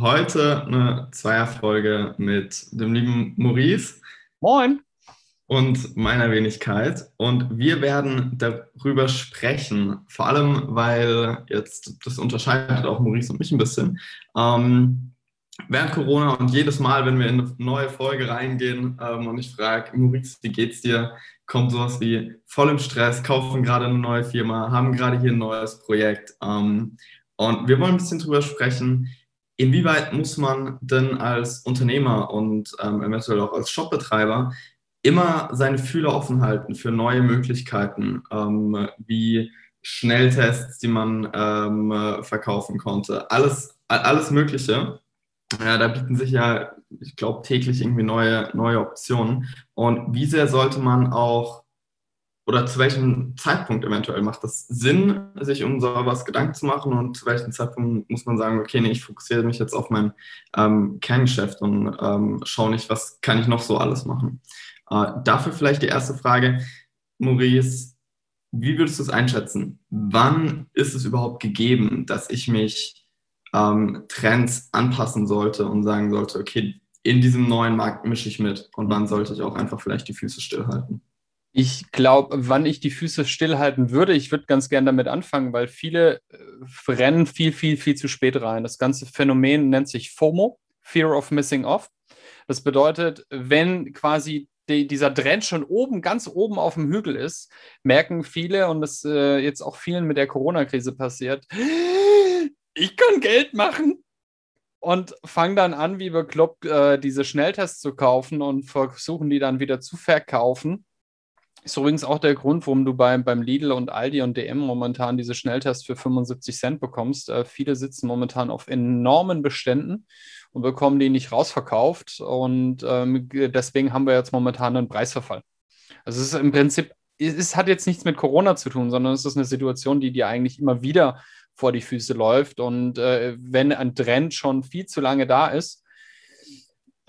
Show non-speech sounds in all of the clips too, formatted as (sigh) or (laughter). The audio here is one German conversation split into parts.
Heute eine Zweierfolge mit dem lieben Maurice. Moin. Und meiner Wenigkeit. Und wir werden darüber sprechen, vor allem weil jetzt, das unterscheidet auch Maurice und mich ein bisschen, ähm, während Corona und jedes Mal, wenn wir in eine neue Folge reingehen ähm, und ich frage, Maurice, wie geht's dir? kommt sowas wie voll im Stress, kaufen gerade eine neue Firma, haben gerade hier ein neues Projekt. Ähm, und wir wollen ein bisschen drüber sprechen, inwieweit muss man denn als Unternehmer und ähm, eventuell auch als Shopbetreiber immer seine Fühler offen halten für neue Möglichkeiten, ähm, wie Schnelltests, die man ähm, verkaufen konnte, alles, alles Mögliche. Ja, da bieten sich ja, ich glaube, täglich irgendwie neue, neue Optionen. Und wie sehr sollte man auch oder zu welchem Zeitpunkt eventuell macht das Sinn, sich um sowas Gedanken zu machen und zu welchem Zeitpunkt muss man sagen, okay, nee, ich fokussiere mich jetzt auf mein ähm, Kerngeschäft und ähm, schaue nicht, was kann ich noch so alles machen. Äh, dafür vielleicht die erste Frage, Maurice, wie würdest du es einschätzen? Wann ist es überhaupt gegeben, dass ich mich ähm, Trends anpassen sollte und sagen sollte, okay, in diesem neuen Markt mische ich mit und wann sollte ich auch einfach vielleicht die Füße stillhalten? Ich glaube, wann ich die Füße stillhalten würde, ich würde ganz gern damit anfangen, weil viele äh, rennen viel, viel, viel zu spät rein. Das ganze Phänomen nennt sich FOMO, Fear of Missing Off. Das bedeutet, wenn quasi die, dieser Trend schon oben, ganz oben auf dem Hügel ist, merken viele, und das äh, jetzt auch vielen mit der Corona-Krise passiert, ich kann Geld machen und fangen dann an, wie bekloppt, äh, diese Schnelltests zu kaufen und versuchen die dann wieder zu verkaufen. Ist übrigens auch der Grund, warum du beim, beim Lidl und Aldi und DM momentan diese Schnelltests für 75 Cent bekommst. Äh, viele sitzen momentan auf enormen Beständen und bekommen die nicht rausverkauft. Und ähm, deswegen haben wir jetzt momentan einen Preisverfall. Also es ist im Prinzip, es hat jetzt nichts mit Corona zu tun, sondern es ist eine Situation, die dir eigentlich immer wieder vor die Füße läuft. Und äh, wenn ein Trend schon viel zu lange da ist,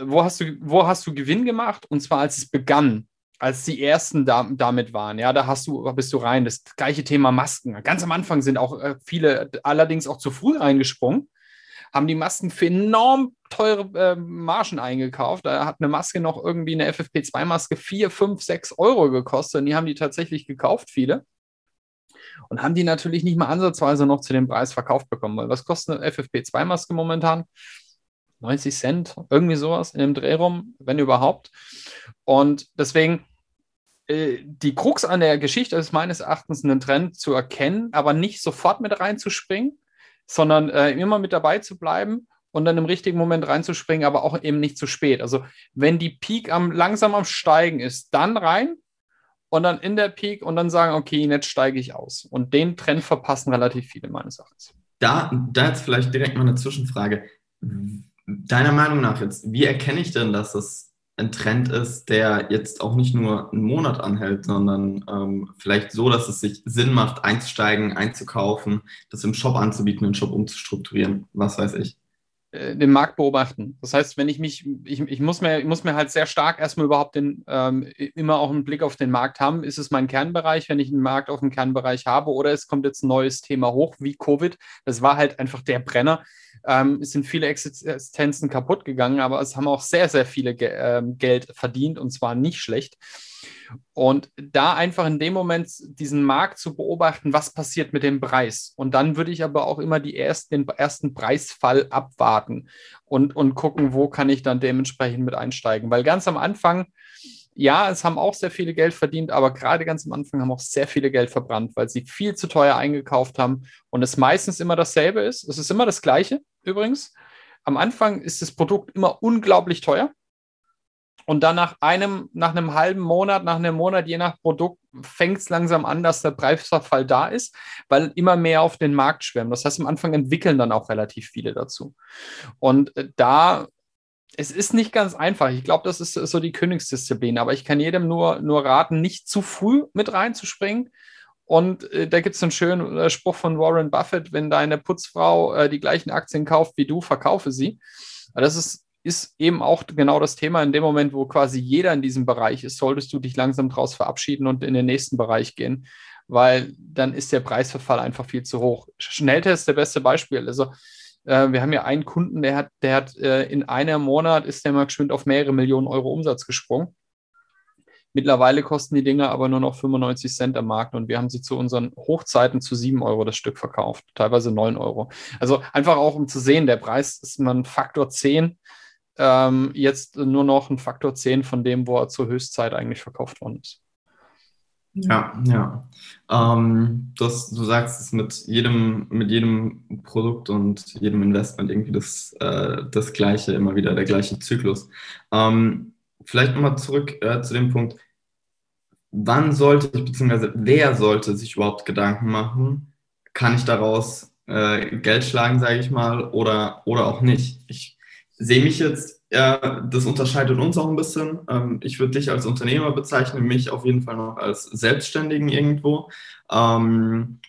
wo hast du, wo hast du Gewinn gemacht? Und zwar als es begann, als die ersten da, damit waren. Ja, da hast du, bist du rein. Das gleiche Thema Masken. Ganz am Anfang sind auch äh, viele allerdings auch zu früh reingesprungen, haben die Masken für enorm teure äh, Margen eingekauft. Da hat eine Maske noch irgendwie eine FFP2-Maske 4, 5, 6 Euro gekostet und die haben die tatsächlich gekauft, viele und haben die natürlich nicht mal ansatzweise noch zu dem Preis verkauft bekommen. Weil was kostet eine FFP2-Maske momentan? 90 Cent, irgendwie sowas in dem Drehraum, wenn überhaupt. Und deswegen, äh, die Krux an der Geschichte ist meines Erachtens, einen Trend zu erkennen, aber nicht sofort mit reinzuspringen, sondern äh, immer mit dabei zu bleiben und dann im richtigen Moment reinzuspringen, aber auch eben nicht zu spät. Also wenn die Peak am, langsam am Steigen ist, dann rein und dann in der Peak und dann sagen, okay, jetzt steige ich aus. Und den Trend verpassen relativ viele meines Erachtens. Da, da jetzt vielleicht direkt mal eine Zwischenfrage. Deiner Meinung nach jetzt, wie erkenne ich denn, dass das ein Trend ist, der jetzt auch nicht nur einen Monat anhält, sondern ähm, vielleicht so, dass es sich Sinn macht, einzusteigen, einzukaufen, das im Shop anzubieten, den Shop umzustrukturieren, was weiß ich? Äh, den Markt beobachten. Das heißt, wenn ich mich, ich, ich, muss, mir, ich muss mir halt sehr stark erstmal überhaupt den, ähm, immer auch einen Blick auf den Markt haben. Ist es mein Kernbereich, wenn ich einen Markt auf dem Kernbereich habe, oder es kommt jetzt ein neues Thema hoch, wie Covid? Das war halt einfach der Brenner. Ähm, es sind viele Existenzen kaputt gegangen, aber es haben auch sehr, sehr viele Ge ähm, Geld verdient und zwar nicht schlecht. Und da einfach in dem Moment diesen Markt zu beobachten, was passiert mit dem Preis. Und dann würde ich aber auch immer ersten, den ersten Preisfall abwarten und, und gucken, wo kann ich dann dementsprechend mit einsteigen. Weil ganz am Anfang, ja, es haben auch sehr viele Geld verdient, aber gerade ganz am Anfang haben auch sehr viele Geld verbrannt, weil sie viel zu teuer eingekauft haben und es meistens immer dasselbe ist. Es ist immer das Gleiche übrigens. Am Anfang ist das Produkt immer unglaublich teuer. Und dann nach einem, nach einem halben Monat, nach einem Monat, je nach Produkt, fängt es langsam an, dass der Preisverfall da ist, weil immer mehr auf den Markt schwimmen. Das heißt, am Anfang entwickeln dann auch relativ viele dazu. Und äh, da es ist nicht ganz einfach. Ich glaube, das ist so die Königsdisziplin. Aber ich kann jedem nur, nur raten, nicht zu früh mit reinzuspringen. Und äh, da gibt es einen schönen äh, Spruch von Warren Buffett, wenn deine Putzfrau äh, die gleichen Aktien kauft wie du, verkaufe sie. Das ist, ist eben auch genau das Thema. In dem Moment, wo quasi jeder in diesem Bereich ist, solltest du dich langsam daraus verabschieden und in den nächsten Bereich gehen, weil dann ist der Preisverfall einfach viel zu hoch. Schnelltest ist der beste Beispiel. Also äh, wir haben ja einen Kunden, der hat, der hat äh, in einem Monat ist der mal geschwind auf mehrere Millionen Euro Umsatz gesprungen. Mittlerweile kosten die Dinger aber nur noch 95 Cent am Markt und wir haben sie zu unseren Hochzeiten zu 7 Euro das Stück verkauft, teilweise 9 Euro. Also einfach auch um zu sehen, der Preis ist man Faktor 10, ähm, jetzt nur noch ein Faktor 10 von dem, wo er zur Höchstzeit eigentlich verkauft worden ist. Ja, ja. Ähm, das, du sagst es mit jedem, mit jedem Produkt und jedem Investment irgendwie das, äh, das gleiche, immer wieder der gleiche Zyklus. Ähm, vielleicht nochmal zurück äh, zu dem Punkt, wann sollte ich, beziehungsweise wer sollte sich überhaupt Gedanken machen, kann ich daraus äh, Geld schlagen, sage ich mal, oder, oder auch nicht. Ich sehe mich jetzt ja, das unterscheidet uns auch ein bisschen. Ähm, ich würde dich als Unternehmer bezeichnen, mich auf jeden Fall noch als Selbstständigen irgendwo. Ähm,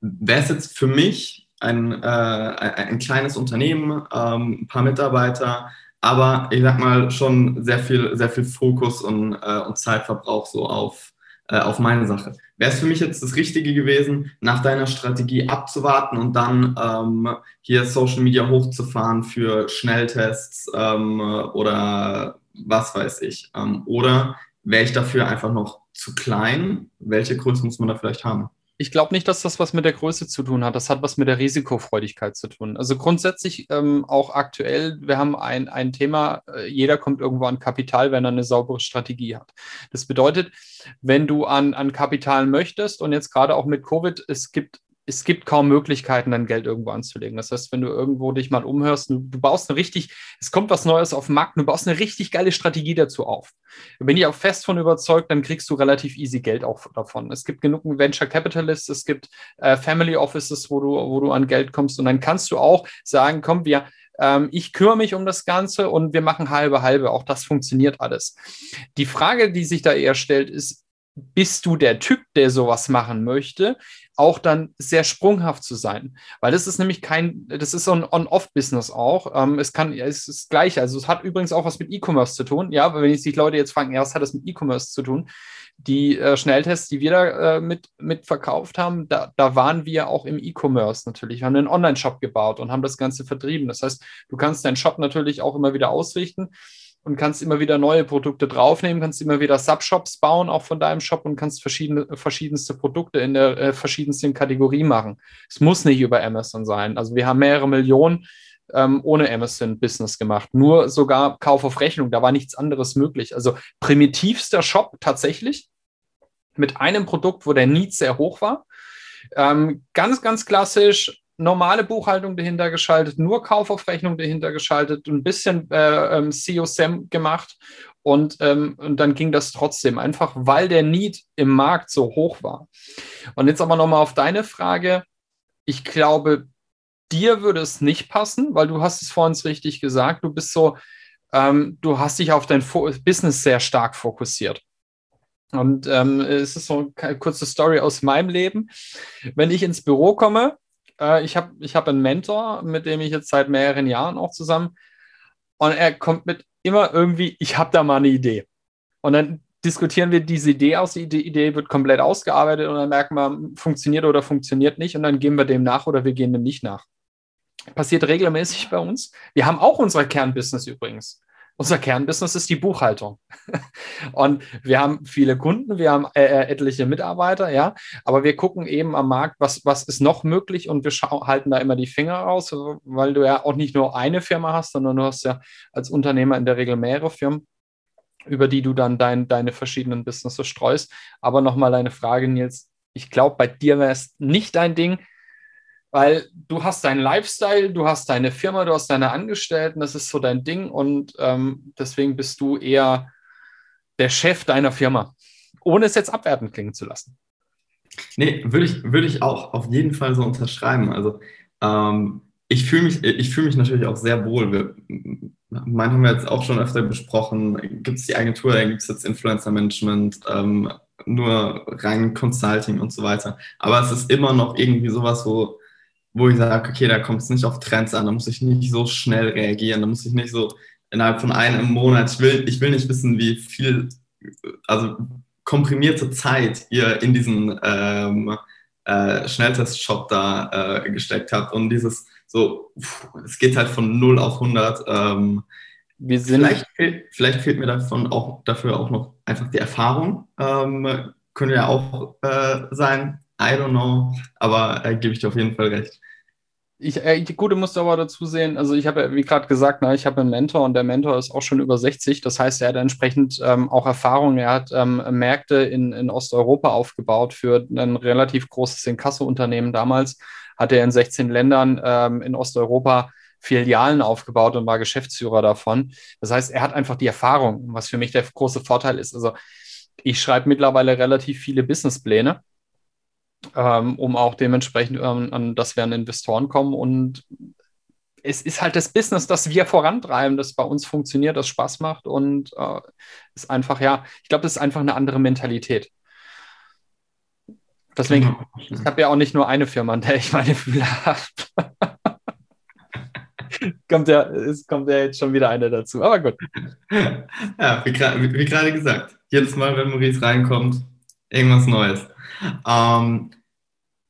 Wäre es jetzt für mich ein, äh, ein kleines Unternehmen, ähm, ein paar Mitarbeiter, aber ich sag mal schon sehr viel, sehr viel Fokus und, äh, und Zeitverbrauch so auf, äh, auf meine Sache. Wäre es für mich jetzt das Richtige gewesen, nach deiner Strategie abzuwarten und dann ähm, hier Social Media hochzufahren für Schnelltests ähm, oder was weiß ich? Ähm, oder wäre ich dafür einfach noch zu klein? Welche Größe muss man da vielleicht haben? Ich glaube nicht, dass das was mit der Größe zu tun hat. Das hat was mit der Risikofreudigkeit zu tun. Also grundsätzlich ähm, auch aktuell, wir haben ein, ein Thema, äh, jeder kommt irgendwo an Kapital, wenn er eine saubere Strategie hat. Das bedeutet, wenn du an, an Kapital möchtest und jetzt gerade auch mit Covid, es gibt es gibt kaum Möglichkeiten, dein Geld irgendwo anzulegen. Das heißt, wenn du irgendwo dich mal umhörst, du, du baust eine richtig, es kommt was Neues auf den Markt, du baust eine richtig geile Strategie dazu auf. Bin ich auch fest von überzeugt, dann kriegst du relativ easy Geld auch davon. Es gibt genug Venture Capitalists, es gibt äh, Family Offices, wo du, wo du an Geld kommst und dann kannst du auch sagen, komm, wir, ähm, ich kümmere mich um das Ganze und wir machen halbe halbe. Auch das funktioniert alles. Die Frage, die sich da eher stellt, ist, bist du der Typ, der sowas machen möchte, auch dann sehr sprunghaft zu sein. Weil das ist nämlich kein, das ist so ein On-Off-Business auch. Ähm, es kann, es ist gleich. Also es hat übrigens auch was mit E-Commerce zu tun. Ja, wenn sich Leute jetzt fragen, ja, was hat das mit E-Commerce zu tun? Die äh, Schnelltests, die wir da äh, mit, mit verkauft haben, da, da waren wir auch im E-Commerce natürlich. Wir haben einen Online-Shop gebaut und haben das Ganze vertrieben. Das heißt, du kannst deinen Shop natürlich auch immer wieder ausrichten und kannst immer wieder neue Produkte draufnehmen, kannst immer wieder Subshops bauen, auch von deinem Shop und kannst verschiedene, verschiedenste Produkte in der äh, verschiedensten Kategorie machen. Es muss nicht über Amazon sein. Also wir haben mehrere Millionen ähm, ohne Amazon Business gemacht. Nur sogar Kauf auf Rechnung, da war nichts anderes möglich. Also primitivster Shop tatsächlich mit einem Produkt, wo der Need sehr hoch war. Ähm, ganz, ganz klassisch normale Buchhaltung dahinter geschaltet, nur Kauf auf Rechnung dahinter geschaltet, ein bisschen äh, ähm, COSM gemacht und, ähm, und dann ging das trotzdem, einfach weil der Need im Markt so hoch war. Und jetzt aber nochmal auf deine Frage. Ich glaube, dir würde es nicht passen, weil du hast es vorhin richtig gesagt, du bist so, ähm, du hast dich auf dein Fo Business sehr stark fokussiert. Und ähm, es ist so eine kurze Story aus meinem Leben. Wenn ich ins Büro komme, äh, ich habe ich hab einen Mentor, mit dem ich jetzt seit mehreren Jahren auch zusammen. Und er kommt mit immer irgendwie, ich habe da mal eine Idee. Und dann diskutieren wir diese Idee aus. Die Idee wird komplett ausgearbeitet und dann merken wir, funktioniert oder funktioniert nicht. Und dann gehen wir dem nach oder wir gehen dem nicht nach. Passiert regelmäßig bei uns. Wir haben auch unser Kernbusiness übrigens. Unser Kernbusiness ist die Buchhaltung. und wir haben viele Kunden, wir haben äh, äh, etliche Mitarbeiter, ja, aber wir gucken eben am Markt, was, was ist noch möglich und wir halten da immer die Finger raus, weil du ja auch nicht nur eine Firma hast, sondern du hast ja als Unternehmer in der Regel mehrere Firmen über die du dann dein, deine verschiedenen Businesses streust. Aber nochmal eine Frage, Nils. Ich glaube, bei dir wäre es nicht dein Ding, weil du hast deinen Lifestyle, du hast deine Firma, du hast deine Angestellten, das ist so dein Ding und ähm, deswegen bist du eher der Chef deiner Firma, ohne es jetzt abwertend klingen zu lassen. Nee, würde ich, würde ich auch auf jeden Fall so unterschreiben. Also ähm, ich fühle mich, ich mich natürlich auch sehr wohl. Wir, meinen haben wir jetzt auch schon öfter besprochen. Gibt es die Agentur, gibt es jetzt Influencer Management, ähm, nur rein Consulting und so weiter. Aber es ist immer noch irgendwie sowas, wo, wo ich sage, okay, da kommt es nicht auf Trends an, da muss ich nicht so schnell reagieren, da muss ich nicht so innerhalb von einem Monat, ich will, ich will nicht wissen, wie viel, also komprimierte Zeit ihr in diesen ähm, äh, Schnelltest-Shop da äh, gesteckt habt und dieses so, es geht halt von 0 auf 100. Ähm, wir sind vielleicht, fehlt, vielleicht fehlt mir davon auch, dafür auch noch einfach die Erfahrung. Ähm, könnte ja auch äh, sein. I don't know. Aber äh, gebe ich dir auf jeden Fall recht. Ich, äh, gut, du musst aber dazu sehen, also ich habe wie gerade gesagt, ne, ich habe einen Mentor und der Mentor ist auch schon über 60. Das heißt, er hat entsprechend ähm, auch Erfahrung. Er hat ähm, Märkte in, in Osteuropa aufgebaut für ein relativ großes Inkasso-Unternehmen damals. Hat er in 16 Ländern ähm, in Osteuropa Filialen aufgebaut und war Geschäftsführer davon. Das heißt, er hat einfach die Erfahrung, was für mich der große Vorteil ist. Also ich schreibe mittlerweile relativ viele Businesspläne ähm, um auch dementsprechend ähm, an dass wir an Investoren kommen. Und es ist halt das Business, das wir vorantreiben, das bei uns funktioniert, das Spaß macht und äh, ist einfach, ja, ich glaube, das ist einfach eine andere Mentalität. Deswegen, genau. ich habe ja auch nicht nur eine Firma, an der ich meine Fühler habe. (laughs) kommt ja, es kommt ja jetzt schon wieder eine dazu, aber gut. Ja, wie, wie gerade gesagt, jedes Mal, wenn Maurice reinkommt, irgendwas Neues. Ähm,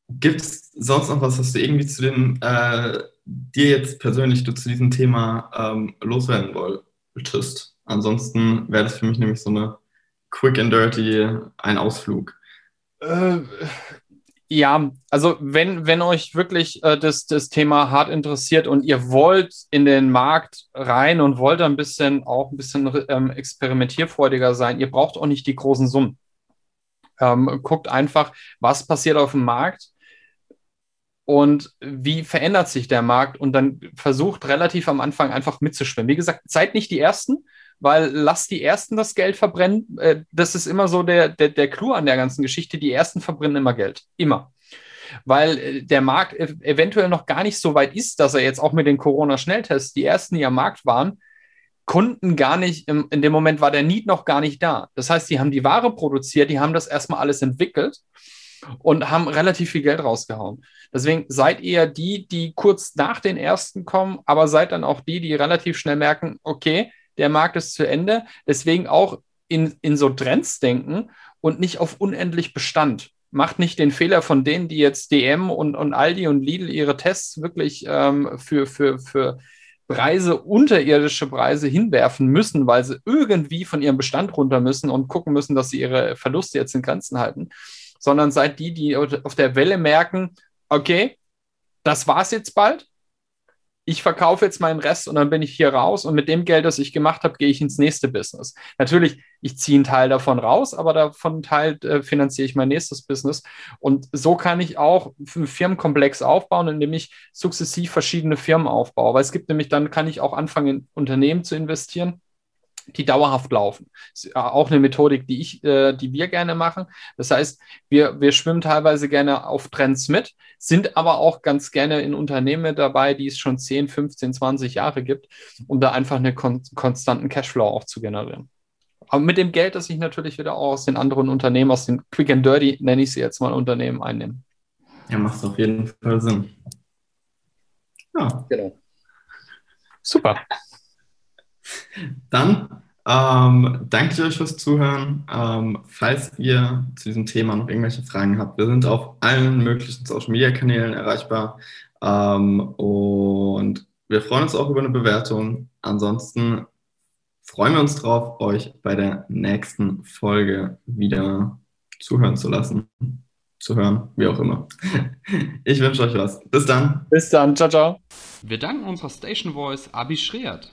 Gibt es sonst noch was, was du irgendwie zu dem, äh, dir jetzt persönlich du zu diesem Thema ähm, loswerden wolltest? Ansonsten wäre das für mich nämlich so eine quick and dirty, ein Ausflug. Äh, ja, also wenn, wenn euch wirklich äh, das, das Thema hart interessiert und ihr wollt in den Markt rein und wollt ein bisschen auch ein bisschen ähm, experimentierfreudiger sein, ihr braucht auch nicht die großen Summen. Ähm, guckt einfach, was passiert auf dem Markt und wie verändert sich der Markt und dann versucht relativ am Anfang einfach mitzuschwimmen. Wie gesagt, seid nicht die Ersten, weil lasst die Ersten das Geld verbrennen. Äh, das ist immer so der, der, der Clou an der ganzen Geschichte. Die Ersten verbrennen immer Geld. Immer. Weil äh, der Markt eventuell noch gar nicht so weit ist, dass er jetzt auch mit den Corona-Schnelltests, die ersten, die am Markt waren, konnten gar nicht, in dem Moment war der Need noch gar nicht da. Das heißt, die haben die Ware produziert, die haben das erstmal alles entwickelt und haben relativ viel Geld rausgehauen. Deswegen seid ihr die, die kurz nach den ersten kommen, aber seid dann auch die, die relativ schnell merken, okay, der Markt ist zu Ende. Deswegen auch in, in so Trends denken und nicht auf unendlich Bestand. Macht nicht den Fehler von denen, die jetzt DM und, und Aldi und Lidl ihre Tests wirklich ähm, für, für, für Preise, unterirdische Preise hinwerfen müssen, weil sie irgendwie von ihrem Bestand runter müssen und gucken müssen, dass sie ihre Verluste jetzt in Grenzen halten, sondern seid die, die auf der Welle merken, okay, das war's jetzt bald, ich verkaufe jetzt meinen Rest und dann bin ich hier raus und mit dem Geld, das ich gemacht habe, gehe ich ins nächste Business. Natürlich, ich ziehe einen Teil davon raus, aber davon Teil äh, finanziere ich mein nächstes Business. Und so kann ich auch einen Firmenkomplex aufbauen, indem ich sukzessiv verschiedene Firmen aufbaue. Weil es gibt nämlich, dann kann ich auch anfangen, in Unternehmen zu investieren die dauerhaft laufen. Das ist auch eine Methodik, die ich, äh, die wir gerne machen. Das heißt, wir, wir schwimmen teilweise gerne auf Trends mit, sind aber auch ganz gerne in Unternehmen dabei, die es schon 10, 15, 20 Jahre gibt, um da einfach einen kon konstanten Cashflow auch zu generieren. Aber mit dem Geld, das ich natürlich wieder auch aus den anderen Unternehmen, aus den Quick and Dirty, nenne ich sie jetzt mal Unternehmen, einnehme. Ja, macht auf jeden Fall Sinn. Ja. Genau. Super. Dann ähm, danke ich euch fürs Zuhören. Ähm, falls ihr zu diesem Thema noch irgendwelche Fragen habt, wir sind auf allen möglichen Social Media Kanälen erreichbar. Ähm, und wir freuen uns auch über eine Bewertung. Ansonsten freuen wir uns drauf, euch bei der nächsten Folge wieder zuhören zu lassen. Zu hören, wie auch immer. Ich wünsche euch was. Bis dann. Bis dann. Ciao, ciao. Wir danken unserer Station Voice Abi Schreert.